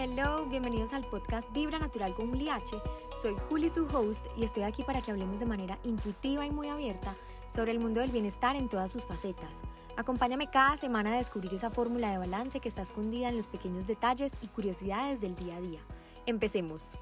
Hello, bienvenidos al podcast Vibra Natural con Juli. Soy Juli, su host, y estoy aquí para que hablemos de manera intuitiva y muy abierta sobre el mundo del bienestar en todas sus facetas. Acompáñame cada semana a descubrir esa fórmula de balance que está escondida en los pequeños detalles y curiosidades del día a día. Empecemos.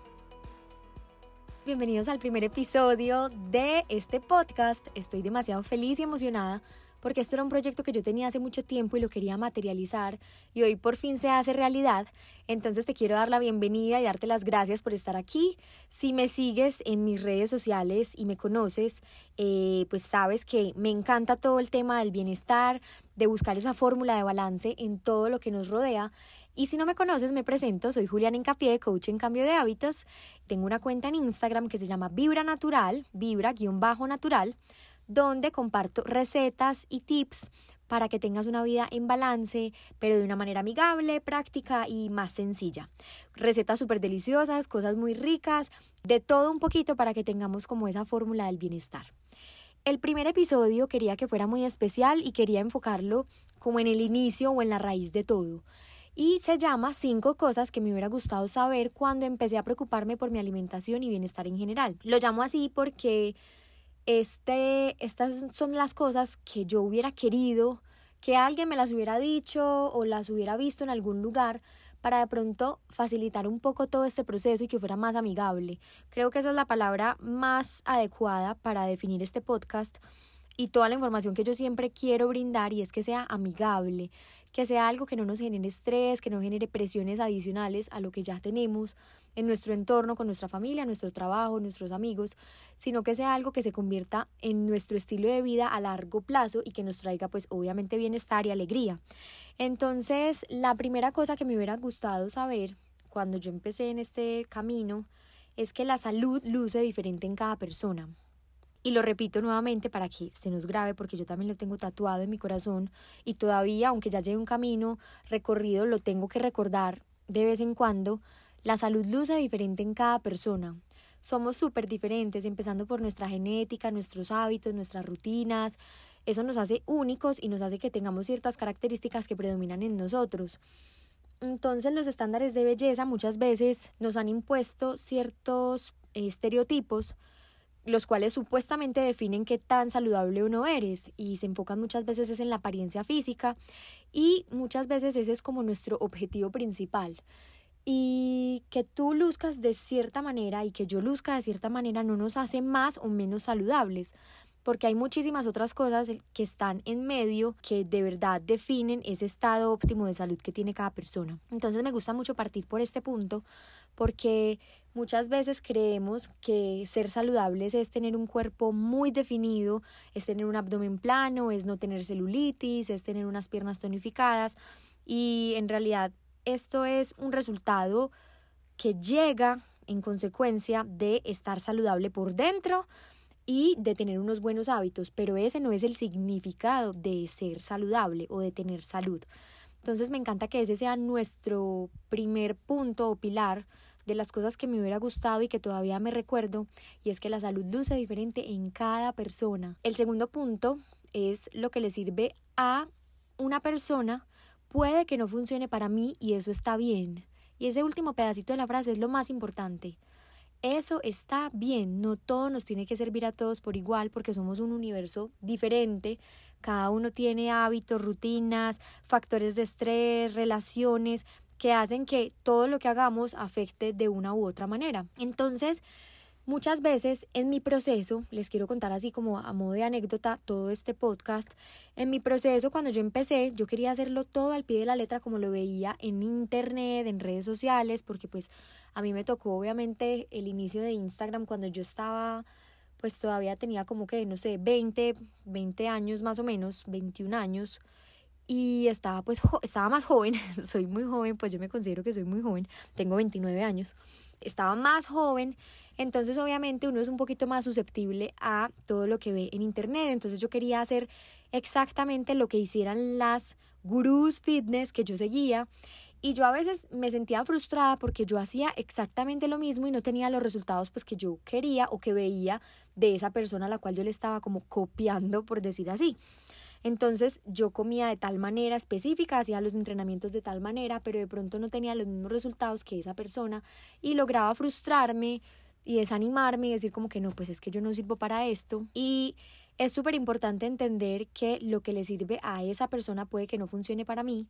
Bienvenidos al primer episodio de este podcast. Estoy demasiado feliz y emocionada porque esto era un proyecto que yo tenía hace mucho tiempo y lo quería materializar y hoy por fin se hace realidad. Entonces te quiero dar la bienvenida y darte las gracias por estar aquí. Si me sigues en mis redes sociales y me conoces, eh, pues sabes que me encanta todo el tema del bienestar, de buscar esa fórmula de balance en todo lo que nos rodea. Y si no me conoces, me presento, soy Julián Encapié, coach en cambio de hábitos. Tengo una cuenta en Instagram que se llama Vibra Natural, Vibra-Natural donde comparto recetas y tips para que tengas una vida en balance, pero de una manera amigable, práctica y más sencilla. Recetas súper deliciosas, cosas muy ricas, de todo un poquito para que tengamos como esa fórmula del bienestar. El primer episodio quería que fuera muy especial y quería enfocarlo como en el inicio o en la raíz de todo. Y se llama Cinco cosas que me hubiera gustado saber cuando empecé a preocuparme por mi alimentación y bienestar en general. Lo llamo así porque este, estas son las cosas que yo hubiera querido que alguien me las hubiera dicho o las hubiera visto en algún lugar para de pronto facilitar un poco todo este proceso y que fuera más amigable. Creo que esa es la palabra más adecuada para definir este podcast y toda la información que yo siempre quiero brindar y es que sea amigable, que sea algo que no nos genere estrés, que no genere presiones adicionales a lo que ya tenemos en nuestro entorno, con nuestra familia, nuestro trabajo, nuestros amigos, sino que sea algo que se convierta en nuestro estilo de vida a largo plazo y que nos traiga pues obviamente bienestar y alegría. Entonces, la primera cosa que me hubiera gustado saber cuando yo empecé en este camino es que la salud luce diferente en cada persona. Y lo repito nuevamente para que se nos grabe porque yo también lo tengo tatuado en mi corazón y todavía, aunque ya lleve un camino recorrido, lo tengo que recordar de vez en cuando. La salud luce diferente en cada persona. Somos súper diferentes, empezando por nuestra genética, nuestros hábitos, nuestras rutinas. Eso nos hace únicos y nos hace que tengamos ciertas características que predominan en nosotros. Entonces los estándares de belleza muchas veces nos han impuesto ciertos estereotipos los cuales supuestamente definen qué tan saludable uno eres y se enfocan muchas veces es en la apariencia física y muchas veces ese es como nuestro objetivo principal. Y que tú luzcas de cierta manera y que yo luzca de cierta manera no nos hace más o menos saludables, porque hay muchísimas otras cosas que están en medio que de verdad definen ese estado óptimo de salud que tiene cada persona. Entonces me gusta mucho partir por este punto porque muchas veces creemos que ser saludables es tener un cuerpo muy definido, es tener un abdomen plano, es no tener celulitis, es tener unas piernas tonificadas y en realidad esto es un resultado que llega en consecuencia de estar saludable por dentro y de tener unos buenos hábitos, pero ese no es el significado de ser saludable o de tener salud. Entonces me encanta que ese sea nuestro primer punto o pilar de las cosas que me hubiera gustado y que todavía me recuerdo, y es que la salud luce diferente en cada persona. El segundo punto es lo que le sirve a una persona puede que no funcione para mí y eso está bien. Y ese último pedacito de la frase es lo más importante. Eso está bien, no todo nos tiene que servir a todos por igual porque somos un universo diferente, cada uno tiene hábitos, rutinas, factores de estrés, relaciones que hacen que todo lo que hagamos afecte de una u otra manera. Entonces, Muchas veces en mi proceso, les quiero contar así como a modo de anécdota todo este podcast, en mi proceso cuando yo empecé yo quería hacerlo todo al pie de la letra como lo veía en internet, en redes sociales, porque pues a mí me tocó obviamente el inicio de Instagram cuando yo estaba pues todavía tenía como que no sé 20, 20 años más o menos, 21 años y estaba pues estaba más joven, soy muy joven, pues yo me considero que soy muy joven, tengo 29 años, estaba más joven, entonces obviamente uno es un poquito más susceptible a todo lo que ve en internet, entonces yo quería hacer exactamente lo que hicieran las gurús fitness que yo seguía y yo a veces me sentía frustrada porque yo hacía exactamente lo mismo y no tenía los resultados pues que yo quería o que veía de esa persona a la cual yo le estaba como copiando por decir así. Entonces yo comía de tal manera específica, hacía los entrenamientos de tal manera, pero de pronto no tenía los mismos resultados que esa persona y lograba frustrarme y desanimarme y decir como que no, pues es que yo no sirvo para esto. Y es súper importante entender que lo que le sirve a esa persona puede que no funcione para mí.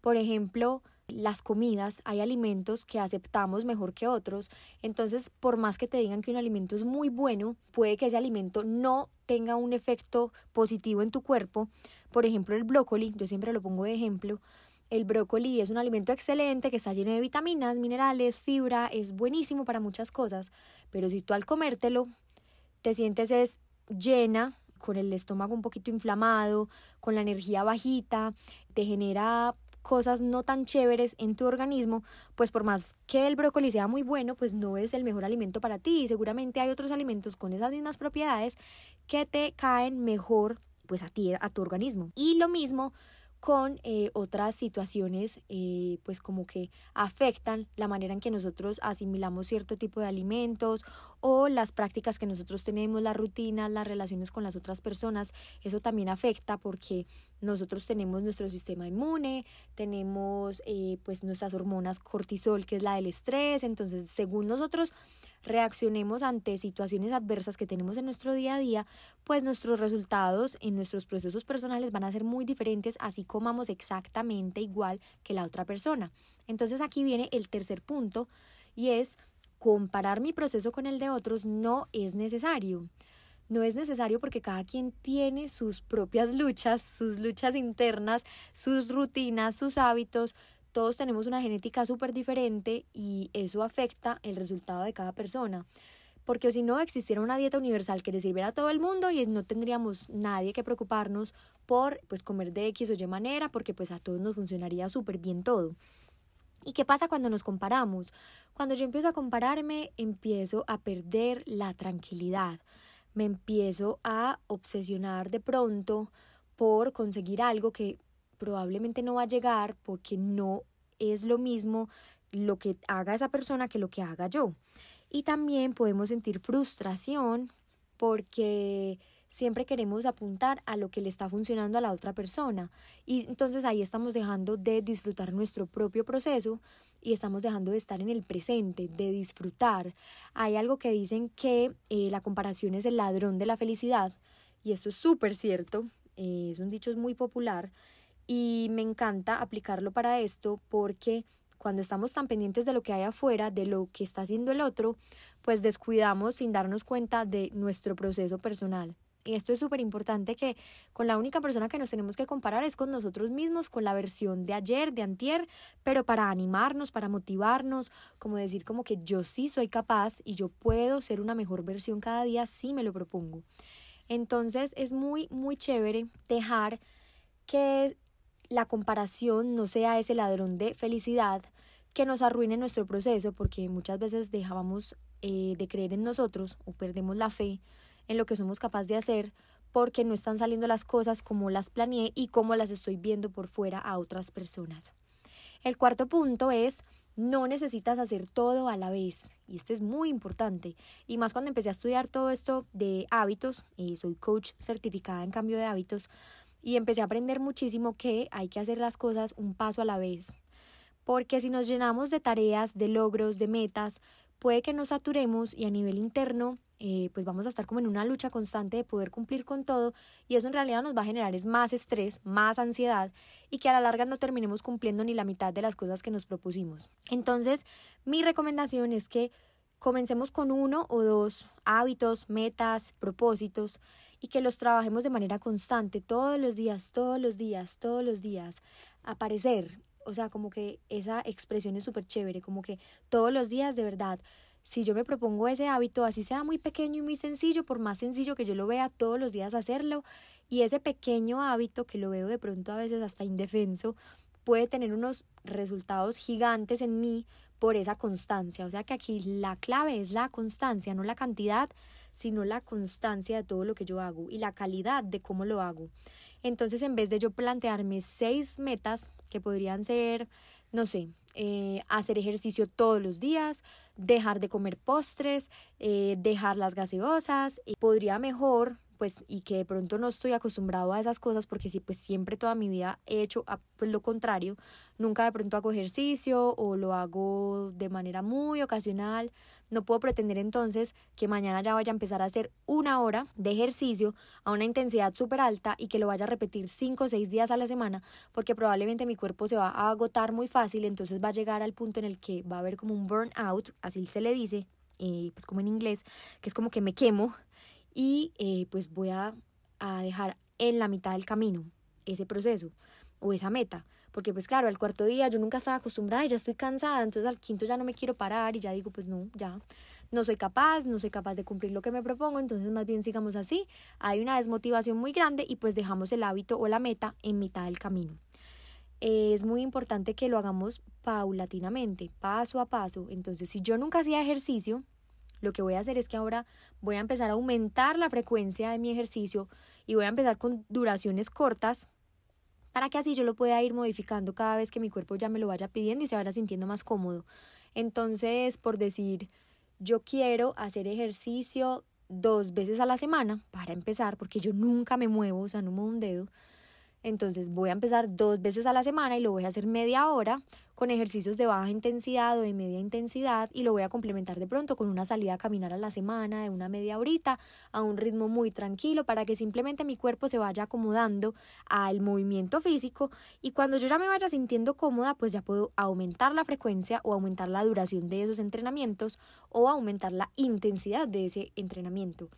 Por ejemplo, las comidas, hay alimentos que aceptamos mejor que otros, entonces por más que te digan que un alimento es muy bueno, puede que ese alimento no tenga un efecto positivo en tu cuerpo. Por ejemplo, el brócoli, yo siempre lo pongo de ejemplo, el brócoli es un alimento excelente que está lleno de vitaminas, minerales, fibra, es buenísimo para muchas cosas, pero si tú al comértelo te sientes es llena, con el estómago un poquito inflamado, con la energía bajita, te genera cosas no tan chéveres en tu organismo, pues por más que el brócoli sea muy bueno, pues no es el mejor alimento para ti. Y seguramente hay otros alimentos con esas mismas propiedades que te caen mejor pues a ti, a tu organismo. Y lo mismo con eh, otras situaciones eh, pues como que afectan la manera en que nosotros asimilamos cierto tipo de alimentos o las prácticas que nosotros tenemos, la rutina, las relaciones con las otras personas, eso también afecta porque nosotros tenemos nuestro sistema inmune, tenemos eh, pues nuestras hormonas cortisol que es la del estrés, entonces según nosotros reaccionemos ante situaciones adversas que tenemos en nuestro día a día, pues nuestros resultados en nuestros procesos personales van a ser muy diferentes, así comamos exactamente igual que la otra persona. Entonces aquí viene el tercer punto y es comparar mi proceso con el de otros no es necesario. No es necesario porque cada quien tiene sus propias luchas, sus luchas internas, sus rutinas, sus hábitos, todos tenemos una genética súper diferente y eso afecta el resultado de cada persona. Porque si no existiera una dieta universal que le sirviera a todo el mundo y no tendríamos nadie que preocuparnos por pues comer de X o Y manera, porque pues a todos nos funcionaría súper bien todo. ¿Y qué pasa cuando nos comparamos? Cuando yo empiezo a compararme, empiezo a perder la tranquilidad. Me empiezo a obsesionar de pronto por conseguir algo que probablemente no va a llegar porque no es lo mismo lo que haga esa persona que lo que haga yo. Y también podemos sentir frustración porque siempre queremos apuntar a lo que le está funcionando a la otra persona. Y entonces ahí estamos dejando de disfrutar nuestro propio proceso y estamos dejando de estar en el presente, de disfrutar. Hay algo que dicen que eh, la comparación es el ladrón de la felicidad y esto es súper cierto, eh, es un dicho muy popular y me encanta aplicarlo para esto porque cuando estamos tan pendientes de lo que hay afuera, de lo que está haciendo el otro, pues descuidamos sin darnos cuenta de nuestro proceso personal. Y esto es súper importante que con la única persona que nos tenemos que comparar es con nosotros mismos, con la versión de ayer, de antier, pero para animarnos, para motivarnos, como decir como que yo sí soy capaz y yo puedo ser una mejor versión cada día si me lo propongo. Entonces es muy, muy chévere dejar que la comparación no sea ese ladrón de felicidad que nos arruine nuestro proceso porque muchas veces dejábamos eh, de creer en nosotros o perdemos la fe en lo que somos capaces de hacer porque no están saliendo las cosas como las planeé y como las estoy viendo por fuera a otras personas. El cuarto punto es no necesitas hacer todo a la vez y este es muy importante y más cuando empecé a estudiar todo esto de hábitos y soy coach certificada en cambio de hábitos y empecé a aprender muchísimo que hay que hacer las cosas un paso a la vez. Porque si nos llenamos de tareas, de logros, de metas, puede que nos saturemos y a nivel interno eh, pues vamos a estar como en una lucha constante de poder cumplir con todo y eso en realidad nos va a generar más estrés, más ansiedad y que a la larga no terminemos cumpliendo ni la mitad de las cosas que nos propusimos. Entonces mi recomendación es que comencemos con uno o dos hábitos, metas, propósitos y que los trabajemos de manera constante, todos los días, todos los días, todos los días, aparecer. O sea, como que esa expresión es súper chévere, como que todos los días de verdad, si yo me propongo ese hábito, así sea muy pequeño y muy sencillo, por más sencillo que yo lo vea todos los días hacerlo, y ese pequeño hábito que lo veo de pronto a veces hasta indefenso, puede tener unos resultados gigantes en mí por esa constancia. O sea que aquí la clave es la constancia, no la cantidad, sino la constancia de todo lo que yo hago y la calidad de cómo lo hago. Entonces, en vez de yo plantearme seis metas que podrían ser, no sé, eh, hacer ejercicio todos los días, dejar de comer postres, eh, dejar las gaseosas, podría mejor pues y que de pronto no estoy acostumbrado a esas cosas porque sí pues siempre toda mi vida he hecho pues, lo contrario. Nunca de pronto hago ejercicio o lo hago de manera muy ocasional. No puedo pretender entonces que mañana ya vaya a empezar a hacer una hora de ejercicio a una intensidad súper alta y que lo vaya a repetir cinco o seis días a la semana porque probablemente mi cuerpo se va a agotar muy fácil. Entonces va a llegar al punto en el que va a haber como un burnout así se le dice eh, pues como en inglés que es como que me quemo y eh, pues voy a, a dejar en la mitad del camino ese proceso o esa meta. Porque pues claro, al cuarto día yo nunca estaba acostumbrada y ya estoy cansada, entonces al quinto ya no me quiero parar y ya digo pues no, ya no soy capaz, no soy capaz de cumplir lo que me propongo, entonces más bien sigamos así. Hay una desmotivación muy grande y pues dejamos el hábito o la meta en mitad del camino. Es muy importante que lo hagamos paulatinamente, paso a paso. Entonces, si yo nunca hacía ejercicio, lo que voy a hacer es que ahora voy a empezar a aumentar la frecuencia de mi ejercicio y voy a empezar con duraciones cortas para que así yo lo pueda ir modificando cada vez que mi cuerpo ya me lo vaya pidiendo y se vaya sintiendo más cómodo. Entonces, por decir, yo quiero hacer ejercicio dos veces a la semana para empezar, porque yo nunca me muevo, o sea, no muevo un dedo. Entonces voy a empezar dos veces a la semana y lo voy a hacer media hora con ejercicios de baja intensidad o de media intensidad y lo voy a complementar de pronto con una salida a caminar a la semana de una media horita a un ritmo muy tranquilo para que simplemente mi cuerpo se vaya acomodando al movimiento físico y cuando yo ya me vaya sintiendo cómoda pues ya puedo aumentar la frecuencia o aumentar la duración de esos entrenamientos o aumentar la intensidad de ese entrenamiento.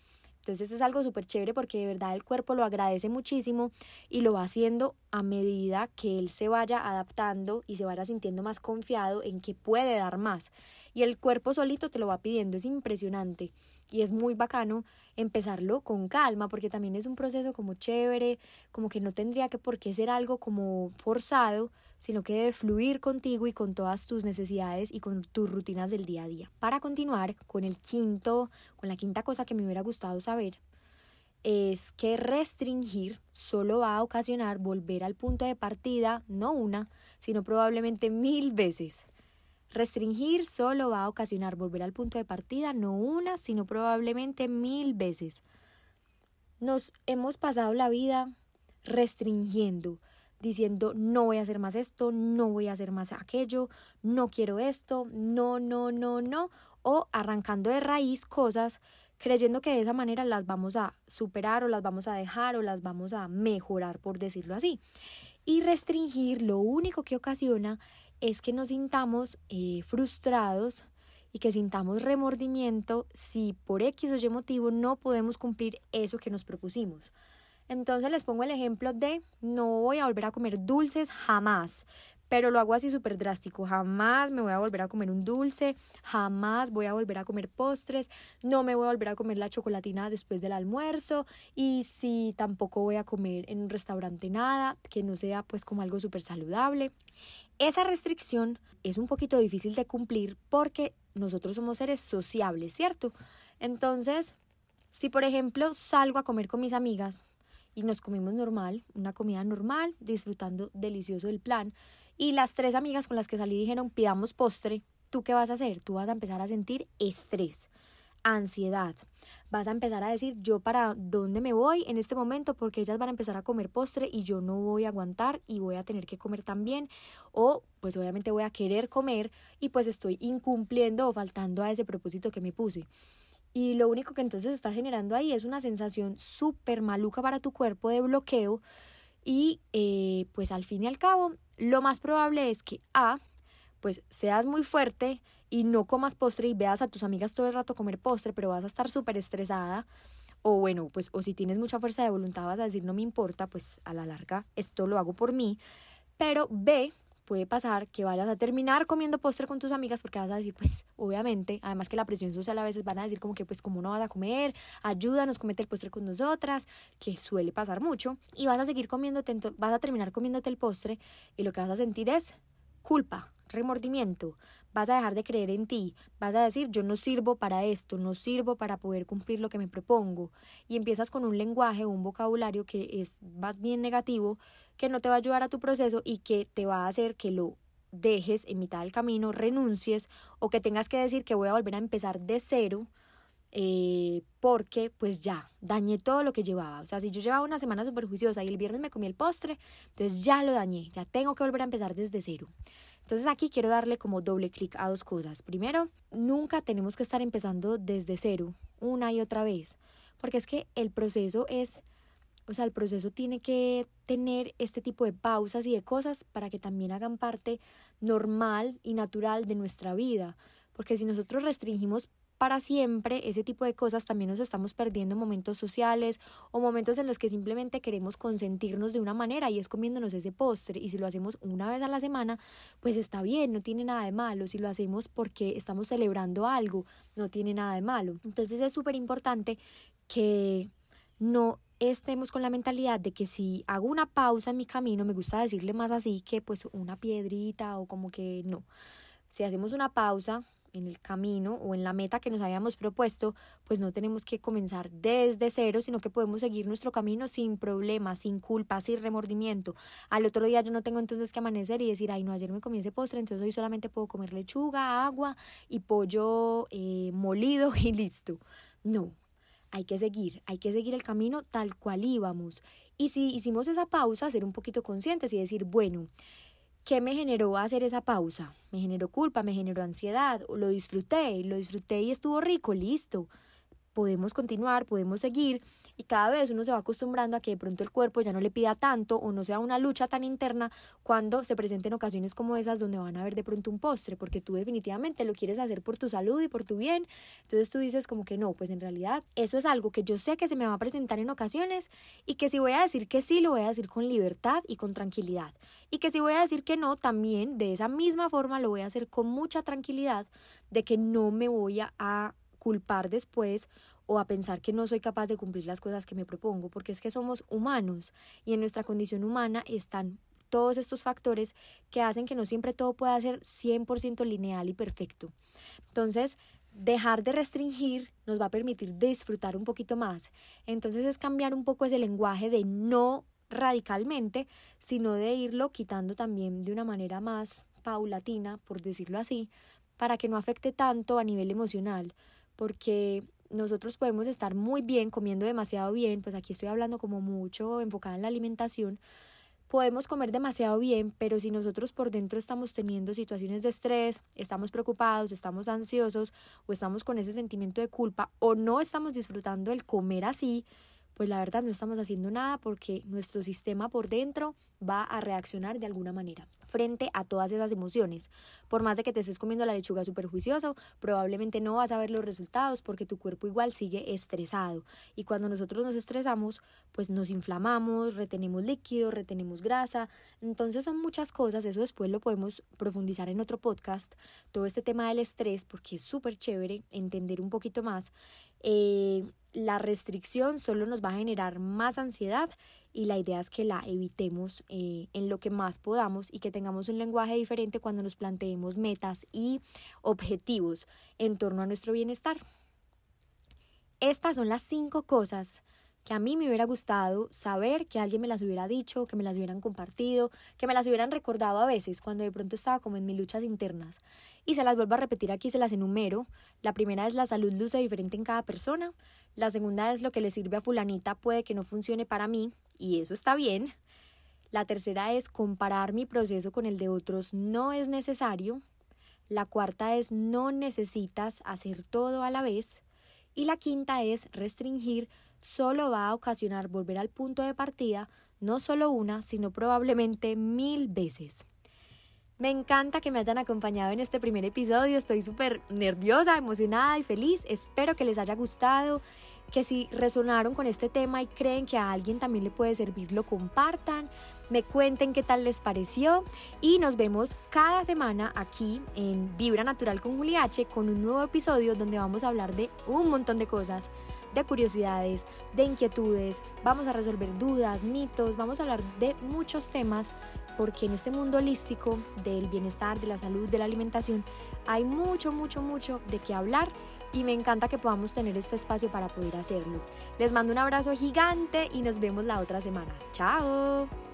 Entonces es algo súper chévere porque de verdad el cuerpo lo agradece muchísimo y lo va haciendo a medida que él se vaya adaptando y se vaya sintiendo más confiado en que puede dar más. Y el cuerpo solito te lo va pidiendo, es impresionante y es muy bacano empezarlo con calma porque también es un proceso como chévere, como que no tendría que por qué ser algo como forzado, sino que debe fluir contigo y con todas tus necesidades y con tus rutinas del día a día. Para continuar con el quinto, con la quinta cosa que me hubiera gustado saber, es que restringir solo va a ocasionar volver al punto de partida, no una, sino probablemente mil veces. Restringir solo va a ocasionar volver al punto de partida no una, sino probablemente mil veces. Nos hemos pasado la vida restringiendo, diciendo no voy a hacer más esto, no voy a hacer más aquello, no quiero esto, no, no, no, no, o arrancando de raíz cosas creyendo que de esa manera las vamos a superar o las vamos a dejar o las vamos a mejorar, por decirlo así. Y restringir lo único que ocasiona es que nos sintamos eh, frustrados y que sintamos remordimiento si por X o Y motivo no podemos cumplir eso que nos propusimos. Entonces les pongo el ejemplo de no voy a volver a comer dulces jamás, pero lo hago así súper drástico. Jamás me voy a volver a comer un dulce, jamás voy a volver a comer postres, no me voy a volver a comer la chocolatina después del almuerzo y si tampoco voy a comer en un restaurante nada, que no sea pues como algo súper saludable. Esa restricción es un poquito difícil de cumplir porque nosotros somos seres sociables, ¿cierto? Entonces, si por ejemplo salgo a comer con mis amigas y nos comimos normal, una comida normal, disfrutando delicioso del plan, y las tres amigas con las que salí dijeron, pidamos postre. ¿Tú qué vas a hacer? Tú vas a empezar a sentir estrés, ansiedad. Vas a empezar a decir, yo para dónde me voy en este momento porque ellas van a empezar a comer postre y yo no voy a aguantar y voy a tener que comer también. O pues obviamente voy a querer comer y pues estoy incumpliendo o faltando a ese propósito que me puse. Y lo único que entonces está generando ahí es una sensación súper maluca para tu cuerpo de bloqueo y eh, pues al fin y al cabo lo más probable es que A, pues seas muy fuerte y no comas postre y veas a tus amigas todo el rato comer postre, pero vas a estar súper estresada. O bueno, pues o si tienes mucha fuerza de voluntad vas a decir no me importa, pues a la larga esto lo hago por mí. Pero B, puede pasar que vayas a terminar comiendo postre con tus amigas porque vas a decir, pues obviamente, además que la presión social a veces van a decir como que pues como no vas a comer, ayúdanos, comete el postre con nosotras, que suele pasar mucho, y vas a seguir comiéndote, vas a terminar comiéndote el postre y lo que vas a sentir es culpa, remordimiento, vas a dejar de creer en ti, vas a decir yo no sirvo para esto, no sirvo para poder cumplir lo que me propongo y empiezas con un lenguaje, un vocabulario que es más bien negativo, que no te va a ayudar a tu proceso y que te va a hacer que lo dejes en mitad del camino, renuncies o que tengas que decir que voy a volver a empezar de cero eh, porque pues ya dañé todo lo que llevaba. O sea, si yo llevaba una semana súper juiciosa y el viernes me comí el postre, entonces ya lo dañé, ya tengo que volver a empezar desde cero. Entonces aquí quiero darle como doble clic a dos cosas. Primero, nunca tenemos que estar empezando desde cero una y otra vez, porque es que el proceso es, o sea, el proceso tiene que tener este tipo de pausas y de cosas para que también hagan parte normal y natural de nuestra vida. Porque si nosotros restringimos para siempre ese tipo de cosas, también nos estamos perdiendo momentos sociales o momentos en los que simplemente queremos consentirnos de una manera y es comiéndonos ese postre. Y si lo hacemos una vez a la semana, pues está bien, no tiene nada de malo. Si lo hacemos porque estamos celebrando algo, no tiene nada de malo. Entonces es súper importante que no estemos con la mentalidad de que si hago una pausa en mi camino, me gusta decirle más así que pues una piedrita o como que no. Si hacemos una pausa, en el camino o en la meta que nos habíamos propuesto, pues no tenemos que comenzar desde cero, sino que podemos seguir nuestro camino sin problemas, sin culpa, sin remordimiento. Al otro día yo no tengo entonces que amanecer y decir, ay, no, ayer me comí ese postre, entonces hoy solamente puedo comer lechuga, agua y pollo eh, molido y listo. No, hay que seguir, hay que seguir el camino tal cual íbamos. Y si hicimos esa pausa, ser un poquito conscientes y decir, bueno, ¿Qué me generó hacer esa pausa? Me generó culpa, me generó ansiedad, lo disfruté, lo disfruté y estuvo rico, listo podemos continuar, podemos seguir y cada vez uno se va acostumbrando a que de pronto el cuerpo ya no le pida tanto o no sea una lucha tan interna cuando se presenten ocasiones como esas donde van a ver de pronto un postre, porque tú definitivamente lo quieres hacer por tu salud y por tu bien. Entonces tú dices como que no, pues en realidad eso es algo que yo sé que se me va a presentar en ocasiones y que si voy a decir que sí, lo voy a decir con libertad y con tranquilidad. Y que si voy a decir que no, también de esa misma forma lo voy a hacer con mucha tranquilidad de que no me voy a culpar después o a pensar que no soy capaz de cumplir las cosas que me propongo, porque es que somos humanos y en nuestra condición humana están todos estos factores que hacen que no siempre todo pueda ser 100% lineal y perfecto. Entonces, dejar de restringir nos va a permitir disfrutar un poquito más. Entonces es cambiar un poco ese lenguaje de no radicalmente, sino de irlo quitando también de una manera más paulatina, por decirlo así, para que no afecte tanto a nivel emocional, porque nosotros podemos estar muy bien, comiendo demasiado bien, pues aquí estoy hablando como mucho enfocada en la alimentación, podemos comer demasiado bien, pero si nosotros por dentro estamos teniendo situaciones de estrés, estamos preocupados, estamos ansiosos o estamos con ese sentimiento de culpa o no estamos disfrutando el comer así, pues la verdad no estamos haciendo nada porque nuestro sistema por dentro va a reaccionar de alguna manera frente a todas esas emociones. Por más de que te estés comiendo la lechuga súper juicioso, probablemente no vas a ver los resultados porque tu cuerpo igual sigue estresado. Y cuando nosotros nos estresamos, pues nos inflamamos, retenemos líquido, retenemos grasa. Entonces son muchas cosas, eso después lo podemos profundizar en otro podcast, todo este tema del estrés, porque es súper chévere entender un poquito más. Eh, la restricción solo nos va a generar más ansiedad y la idea es que la evitemos eh, en lo que más podamos y que tengamos un lenguaje diferente cuando nos planteemos metas y objetivos en torno a nuestro bienestar. Estas son las cinco cosas que a mí me hubiera gustado saber que alguien me las hubiera dicho, que me las hubieran compartido, que me las hubieran recordado a veces cuando de pronto estaba como en mis luchas internas. Y se las vuelvo a repetir aquí, se las enumero. La primera es la salud luce diferente en cada persona. La segunda es lo que le sirve a fulanita puede que no funcione para mí y eso está bien. La tercera es comparar mi proceso con el de otros no es necesario. La cuarta es no necesitas hacer todo a la vez. Y la quinta es restringir solo va a ocasionar volver al punto de partida no solo una, sino probablemente mil veces. Me encanta que me hayan acompañado en este primer episodio, estoy súper nerviosa, emocionada y feliz, espero que les haya gustado, que si resonaron con este tema y creen que a alguien también le puede servir, lo compartan, me cuenten qué tal les pareció. Y nos vemos cada semana aquí en Vibra Natural con Juliache con un nuevo episodio donde vamos a hablar de un montón de cosas de curiosidades, de inquietudes, vamos a resolver dudas, mitos, vamos a hablar de muchos temas porque en este mundo holístico del bienestar, de la salud, de la alimentación, hay mucho, mucho, mucho de qué hablar y me encanta que podamos tener este espacio para poder hacerlo. Les mando un abrazo gigante y nos vemos la otra semana. Chao.